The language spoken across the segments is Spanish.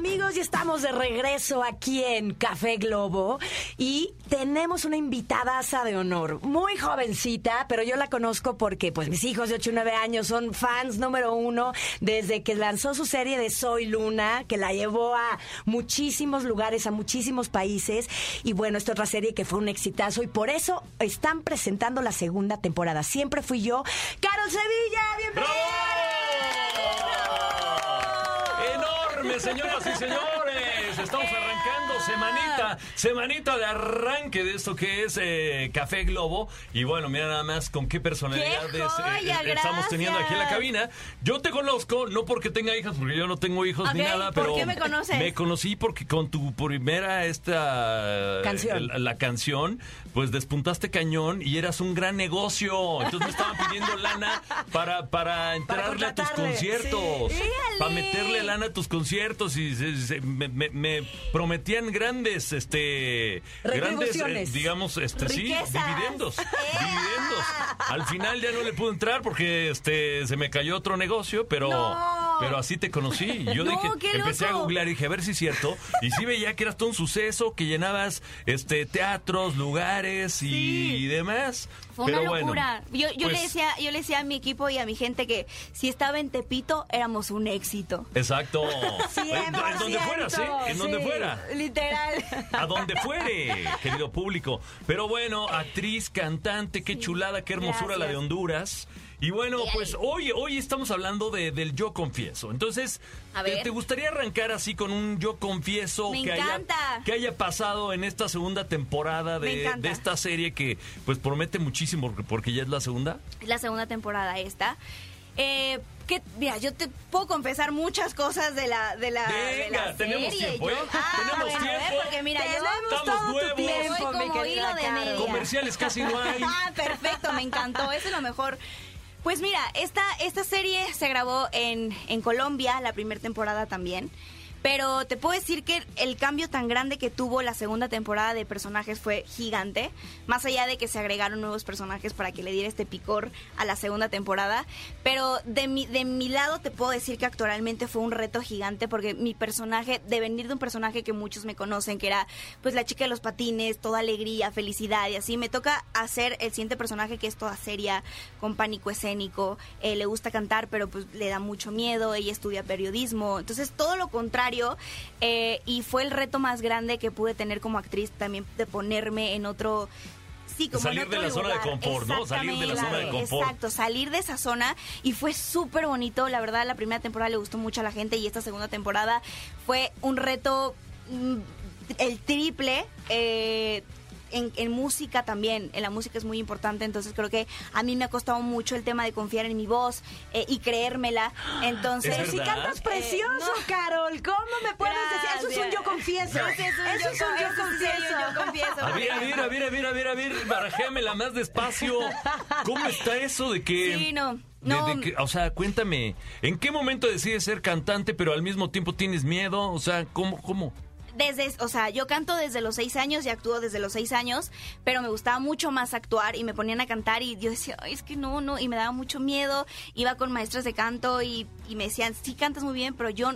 Amigos, ya estamos de regreso aquí en Café Globo y tenemos una invitada de honor, muy jovencita, pero yo la conozco porque pues mis hijos de 8 y 9 años son fans número uno desde que lanzó su serie de Soy Luna, que la llevó a muchísimos lugares, a muchísimos países y bueno, esta otra serie que fue un exitazo y por eso están presentando la segunda temporada. Siempre fui yo, Carol Sevilla, bienvenida. Señoras y señores. Estamos arrancando semanita, semanita de arranque de esto que es eh, Café Globo. Y bueno, mira nada más con qué personalidades ¡Qué joya! eh, estamos teniendo aquí en la cabina. Yo te conozco, no porque tenga hijas, porque yo no tengo hijos ni nada, ¿por pero qué me conoces? me conocí porque con tu primera esta Canción. La, la canción, pues despuntaste cañón y eras un gran negocio. Entonces me estaban pidiendo lana para, para entrarle a tus conciertos. sí. Para meterle lana a tus conciertos y se- se- me, me- me prometían grandes, este, grandes, eh, digamos, este, sí, dividendos, dividendos. Al final ya no le pude entrar porque, este, se me cayó otro negocio, pero, No. Pero así te conocí. Yo No, dije, qué empecé a googlear y dije, a ver si es cierto. Y sí veía que eras todo un suceso, que llenabas, este, teatros, lugares y, Sí. y demás. Fue pero una bueno, locura. yo yo pues, le decía, yo le decía a mi equipo y a mi gente que si estaba en Tepito éramos un éxito. Exacto. En, donde fuera, sí, ciento, en donde sí. fuera. Literal. A donde fuere, querido público. Pero bueno, actriz, cantante, qué chulada, qué hermosura la de. Honduras. Y bueno, pues hoy, hoy estamos hablando de, del yo confieso. Entonces, A ¿te, ver. te gustaría arrancar así con un yo confieso Me que haya, que haya pasado en esta segunda temporada de, esta serie que pues promete muchísimo porque- porque ya es la segunda? Es la segunda temporada esta. Eh, que, mira, yo te puedo confesar muchas cosas de la de la, de Venga, la tenemos serie. tiempo, Yo- ¿eh? Ah, Tenemos bueno, tiempo. ¿eh? Porque mira, yo Tenemos Estamos todo tu nuevos. tiempo, mi como querida hilo de Carol. media. Comerciales casi no hay. Ah, perfecto, me encantó, eso es lo mejor. Pues mira, esta, esta serie se grabó en, en Colombia, la primera temporada también. Pero te puedo decir que el cambio tan grande que tuvo la segunda temporada de personajes fue gigante. Más allá de que se agregaron nuevos personajes para que le diera este picor a la segunda temporada. Pero de mi, de mi lado te puedo decir que actualmente fue un reto gigante porque mi personaje, de venir de un personaje que muchos me conocen, que era pues la chica de los patines, toda alegría, felicidad y así, me toca hacer el siguiente personaje que es toda seria, con pánico escénico, eh, le gusta cantar pero pues le da mucho miedo, ella estudia periodismo, entonces todo lo contrario eh, y fue el reto más grande que pude tener como actriz también de ponerme en otro... Sí, como Salir de la zona de lugar. confort, ¿no? Salir de la zona de confort. Exacto, salir de esa zona y fue súper bonito. La verdad, la primera temporada le gustó mucho a la gente y esta segunda temporada fue un reto mm, el triple. eh, en, en música también, en la música es muy importante, entonces creo que a mí me ha costado mucho el tema de confiar en mi voz eh, y creérmela. Entonces, ¿Es Pero si cantas precioso, Eh, no. Carol, ¿cómo me puedes decir? Eso es un yo confieso. Ese es un Eso yo es un yo confieso, sí, confieso. yo confieso. A ver, a ver, a ver, a ver, a ver, a ver, barajéamela más despacio. ¿Cómo está eso de que... Sí, no, de- no. de que- o sea, cuéntame, ¿en qué momento decides ser cantante pero al mismo tiempo tienes miedo? O sea, ¿cómo, cómo? Desde, o sea, yo canto desde los seis años y actúo desde los seis años, pero me gustaba mucho más actuar y me ponían a cantar y yo decía, "Ay, es que no, no, y me daba mucho miedo. Iba con maestras de canto y, y me decían, sí cantas muy bien, pero yo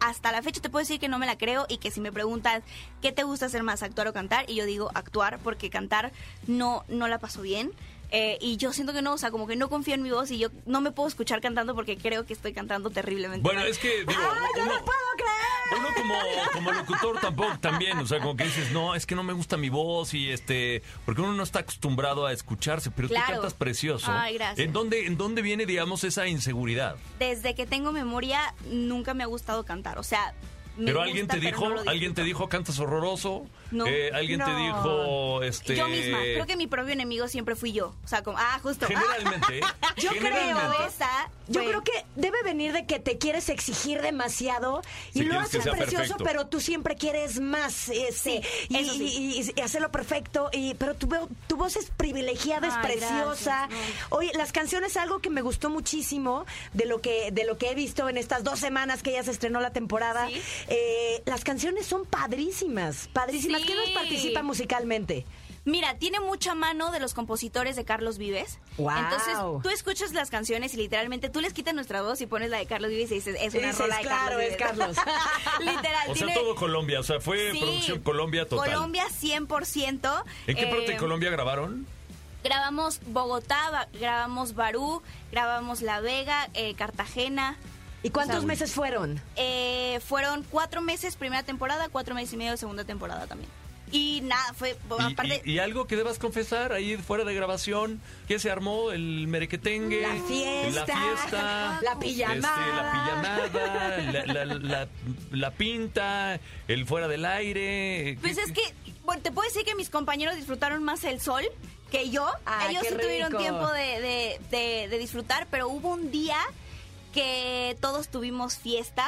hasta la fecha te puedo decir que no me la creo y que si me preguntas qué te gusta hacer más, actuar o cantar, y yo digo actuar porque cantar no, no la paso bien. Eh, y yo siento que no, o sea, como que no confío en mi voz y yo no me puedo escuchar cantando porque creo que estoy cantando terriblemente. Bueno, mal. es que, digo, ¡Ay, no uno, lo puedo creer! uno como, como locutor tampoco también, o sea, como que dices, no, es que no me gusta mi voz y este, porque uno no está acostumbrado a escucharse, pero tú Claro. cantas precioso. Ay, gracias. ¿En dónde, ¿En dónde viene, digamos, esa inseguridad? desde que tengo memoria nunca me ha gustado cantar. O sea, me Pero gusta, alguien te pero dijo, no alguien te dijo cantas horroroso. No. Eh, alguien te dijo, este. Yo misma. Creo que mi propio enemigo siempre fui yo. O sea, como, ah, justo. Generalmente. Yo creo, generalmente. Esa yo fue- creo que debe venir de que te quieres exigir demasiado y Sí, lo haces precioso, perfecto. pero tú siempre quieres más, este, Sí, y, sí. y- y- y hacerlo perfecto. Y, pero tu, tu voz es privilegiada, es preciosa. gracias, Oye, las canciones algo que me gustó muchísimo de lo que de lo que he visto en estas dos semanas que ya se estrenó la temporada. Sí. Eh, las canciones son padrísimas, padrísimas. Sí. ¿Quién nos participa musicalmente? Mira, tiene mucha mano de los compositores de Carlos Vives. Guau. Entonces, tú escuchas las canciones y literalmente tú les quitas nuestra voz y pones la de Carlos Vives y dices, es una Dices, rola de claro, Carlos es. Carlos. Literal. O sea, todo Colombia. O sea, fue Sí, producción Colombia total. Colombia 100%. ¿En qué parte Eh, de Colombia grabaron? Grabamos Bogotá, ba- grabamos Barú, grabamos La Vega, eh, Cartagena. ¿Y cuántos O sea, meses fueron? Eh, fueron cuatro meses primera temporada, cuatro meses y medio segunda temporada también. Y nada, fue Y, aparte... y- y algo que debas confesar ahí fuera de grabación, ¿qué se armó? El merequetengue, La fiesta, la fiesta, la pijamada. este, la pijamada, la, la- la- la pinta, el fuera del aire. Pues ¿Qué- es que, bueno, te puedo decir que mis compañeros disfrutaron más el sol que yo. Ah, Ellos sí tuvieron rico. tiempo de, de- de- de disfrutar, pero hubo un día que todos tuvimos fiesta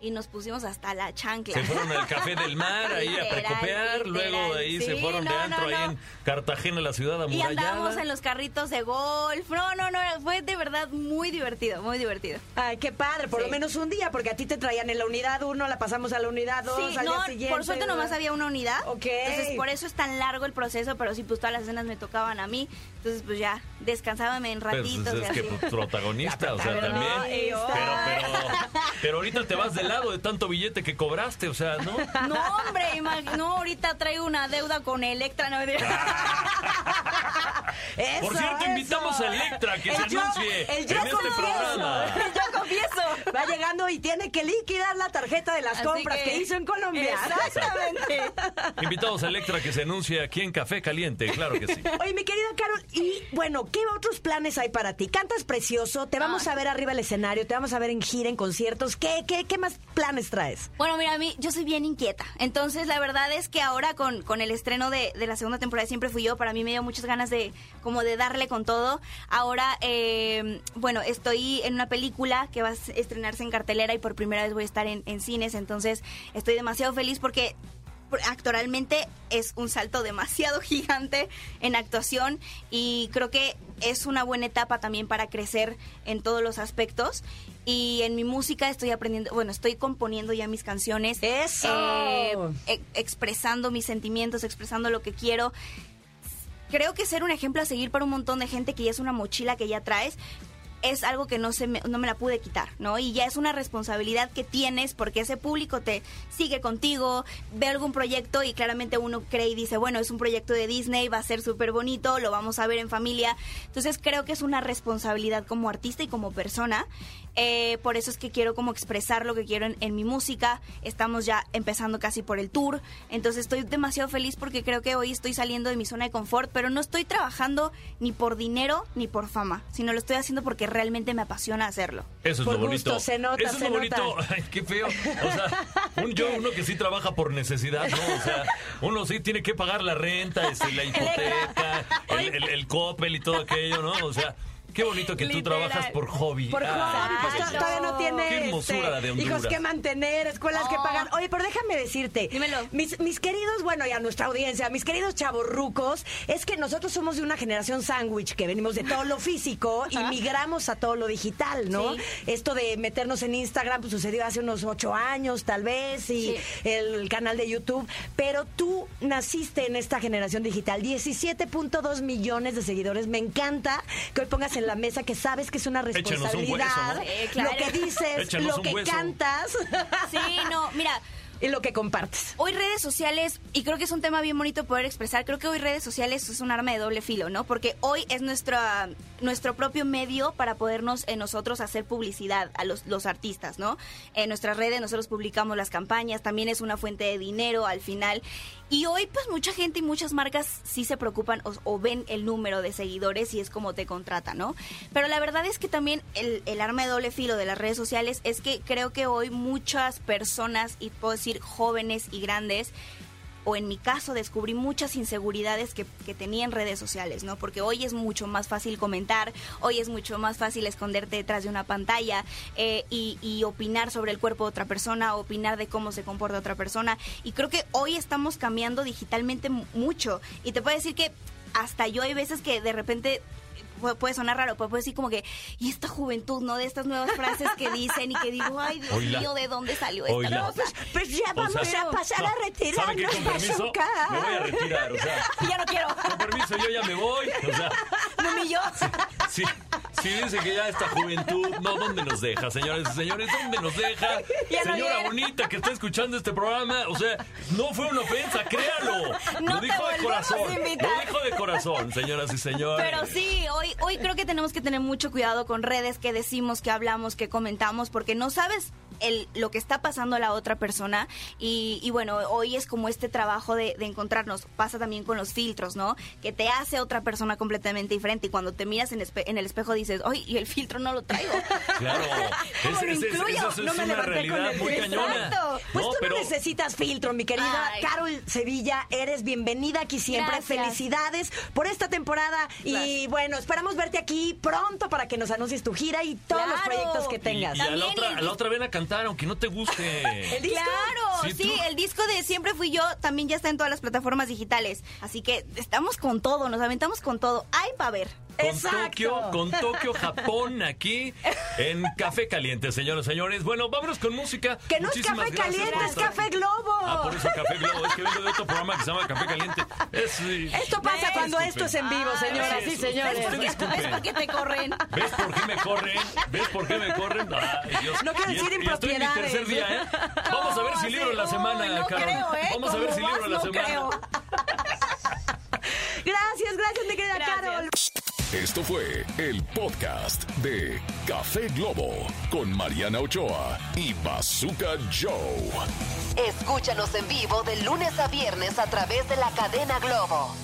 y nos pusimos hasta la chancla. Se fueron al Café del Mar ahí a precopear, luego literal, de ahí se fueron de no, antro no, ahí no. en Cartagena, la ciudad Y amurallada. andábamos en los carritos de golf. No, no, no, fue de verdad muy divertido, muy divertido. Ay, qué padre, por Sí. lo menos un día, porque a ti te traían en la unidad uno, la pasamos a la unidad dos, Sí, al no, día siguiente. por suerte nomás había una unidad. Ok. Entonces, por eso es tan largo el proceso, pero sí, pues todas las escenas me tocaban a mí. Entonces, pues ya, descansábame en Pues, ratitos. es y que así. pues, protagonista, o sea, también. Pero, pero, pero ahorita te vas de lado de tanto billete que cobraste, o sea, ¿no? No, hombre, no, ahorita traigo una deuda con Electra. No, Eso, Por cierto, eso. invitamos a Electra que El se yo- anuncie el yo en este confieso. programa. Yo confieso. Va llegando y tiene que liquidar la tarjeta de las Así compras que... hizo en Colombia. Exactamente. Invitamos a Electra que se anuncie aquí en Café Caliente, claro que sí. Oye, mi querida Carol, y bueno, ¿qué otros planes hay para ti? Cantas precioso, te vamos Ay. a ver arriba del escenario, te vamos a ver en gira, en conciertos. ¿Qué, qué, qué más planes traes? Bueno, mira, a mí, yo soy bien inquieta. Entonces, la verdad es que ahora con, con el estreno de, de la segunda temporada de Siempre Fui Yo, para mí me dio muchas ganas de, como de darle con todo. Ahora, eh, bueno, estoy en una película que va a estrenarse en cartelera y por primera vez voy a estar en, en cines. Entonces, estoy demasiado feliz porque por- actualmente es un salto demasiado gigante en actuación y creo que es una buena etapa también para crecer en todos los aspectos. Y en mi música estoy aprendiendo, bueno, estoy componiendo ya mis canciones. ¡Eso! eh, e- expresando mis sentimientos, expresando lo que quiero. Creo que ser un ejemplo a seguir para un montón de gente que ya es una mochila que ya traes es algo que no se me, no me la pude quitar, ¿no? Y ya es una responsabilidad que tienes porque ese público te sigue contigo, ve algún proyecto y claramente uno cree y dice, bueno, es un proyecto de Disney, va a ser súper bonito, lo vamos a ver en familia. Entonces creo que es una responsabilidad como artista y como persona. Eh, por eso es que quiero como expresar lo que quiero en, en mi música. Estamos ya empezando casi por el tour. Entonces estoy demasiado feliz porque creo que hoy estoy saliendo de mi zona de confort, pero no estoy trabajando ni por dinero ni por fama, sino lo estoy haciendo porque realmente me apasiona hacerlo. Eso es Por lo gusto, bonito. se nota, Eso es se lo bonito. nota. Ay, qué feo. O sea, un, yo, uno que sí trabaja por necesidad, ¿no? O sea, uno sí tiene que pagar la renta, este, la hipoteca, el, el, el Coppel y todo aquello, ¿no? O sea, qué bonito que tú Literal. trabajas por hobby. Por Ah, hobby, pues Exacto. to- todavía no tiene Qué hermosura este, de Honduras. hijos que mantener, escuelas que Oh. pagar. Oye, pero déjame decirte, Dímelo. mis, mis queridos, bueno, y a nuestra audiencia, mis queridos chavorrucos, es que nosotros somos de una generación sándwich que venimos de todo lo físico y migramos a todo lo digital, ¿no? Sí. Esto de meternos en Instagram pues, sucedió hace unos ocho años, tal vez, y Sí. el canal de YouTube, pero tú naciste en esta generación digital, 17.2 millones de seguidores. Me encanta que hoy pongas en la mesa que sabes que es una Échenos un hueso, responsabilidad, ¿no? Sí, claro. lo que dices, Échanos lo que hueso. cantas Sí, no, mira, y lo que compartes. Hoy redes sociales, y creo que es un tema bien bonito poder expresar, creo que hoy redes sociales es un arma de doble filo, ¿no? Porque hoy es nuestra, nuestro propio medio para podernos nosotros hacer publicidad a los, los artistas, ¿no? En nuestras redes nosotros publicamos las campañas, también es una fuente de dinero al final. Y hoy pues mucha gente y muchas marcas sí se preocupan o, o ven el número de seguidores y es como te contratan, ¿no? Pero la verdad es que también el, el arma de doble filo de las redes sociales es que creo que hoy muchas personas, y puedo decir jóvenes y grandes, o en mi caso descubrí muchas inseguridades que, que tenía en redes sociales, ¿no? Porque hoy es mucho más fácil comentar, hoy es mucho más fácil esconderte detrás de una pantalla eh, y, y opinar sobre el cuerpo de otra persona, opinar de cómo se comporta otra persona. Y creo que hoy estamos cambiando digitalmente mu- mucho. Y te puedo decir que hasta yo hay veces que de repente puede sonar raro, pero puede decir como que, y esta juventud, ¿no? De estas nuevas frases que dicen y que digo, ay, Dios Oíla. mío, ¿de dónde salió esta Oíla. cosa? Pues ya O vamos sea, a pasar no, a retirarnos, Bazooka. me voy a retirar, o sea, ya no quiero. con permiso, yo ya me voy, o sea, Me humilló. sí, sí dice que ya esta juventud, no, ¿dónde nos deja, señores y señores? ¿Dónde nos deja? Señora bonita que está escuchando este programa, o sea, no fue una ofensa, créalo. No lo te dijo de corazón, lo dijo de corazón, señoras y señores. Pero sí, hoy, hoy creo que tenemos que tener mucho cuidado con redes que decimos, que hablamos, que comentamos, porque no sabes el, lo que está pasando a la otra persona. Y, y bueno, hoy es como este trabajo de, de encontrarnos. Pasa también con los filtros, ¿no? Que te hace otra persona completamente diferente. Y cuando te miras en, espe- en el espejo dices, ¡ay! Y el filtro no lo traigo. Claro, ¿Cómo es, lo es- es- incluyo? es No me una levanté con el muy. Exacto. Pues No, tú pero no necesitas filtro, mi querida Ay. Carol Sevilla. Eres bienvenida aquí siempre. Gracias. Felicidades por esta temporada. Y bueno, esperamos verte aquí pronto para que nos anuncies tu gira y todos los proyectos que tengas. y a la otra, el a la otra ven a cantar, aunque no te guste. Claro, Sí, sí, el disco de Siempre Fui Yo también ya está en todas las plataformas digitales. Así que estamos con todo, nos aventamos con todo. Hay para ver. Con Exacto. Tokio, con Tokio, Japón, aquí en Café Caliente, señores, señores. Bueno, vámonos con música. Que no es café caliente, es café globo. Ah, por eso Café Globo. Es que vengo de otro programa que se llama Café Caliente. Es, Esto pasa cuando Disculpen. esto es en vivo, Ay, señoras y es. señores. ¿Ves por qué te corren? ¿Ves por qué me corren? ¿Ves por qué me corren? Ay, Dios. No quiero Y es- decir y estoy en mi impropiedades. tercer día, ¿eh? Vamos a ver si No, libro la semana, no Carol. creo, ¿eh? Vamos a ver si libro la no semana. creo. Gracias, gracias, mi querida Gracias. Carol. Esto fue el podcast de Café Globo con Mariana Ochoa y Bazooka Joe. Escúchanos en vivo de lunes a viernes a través de la cadena Globo.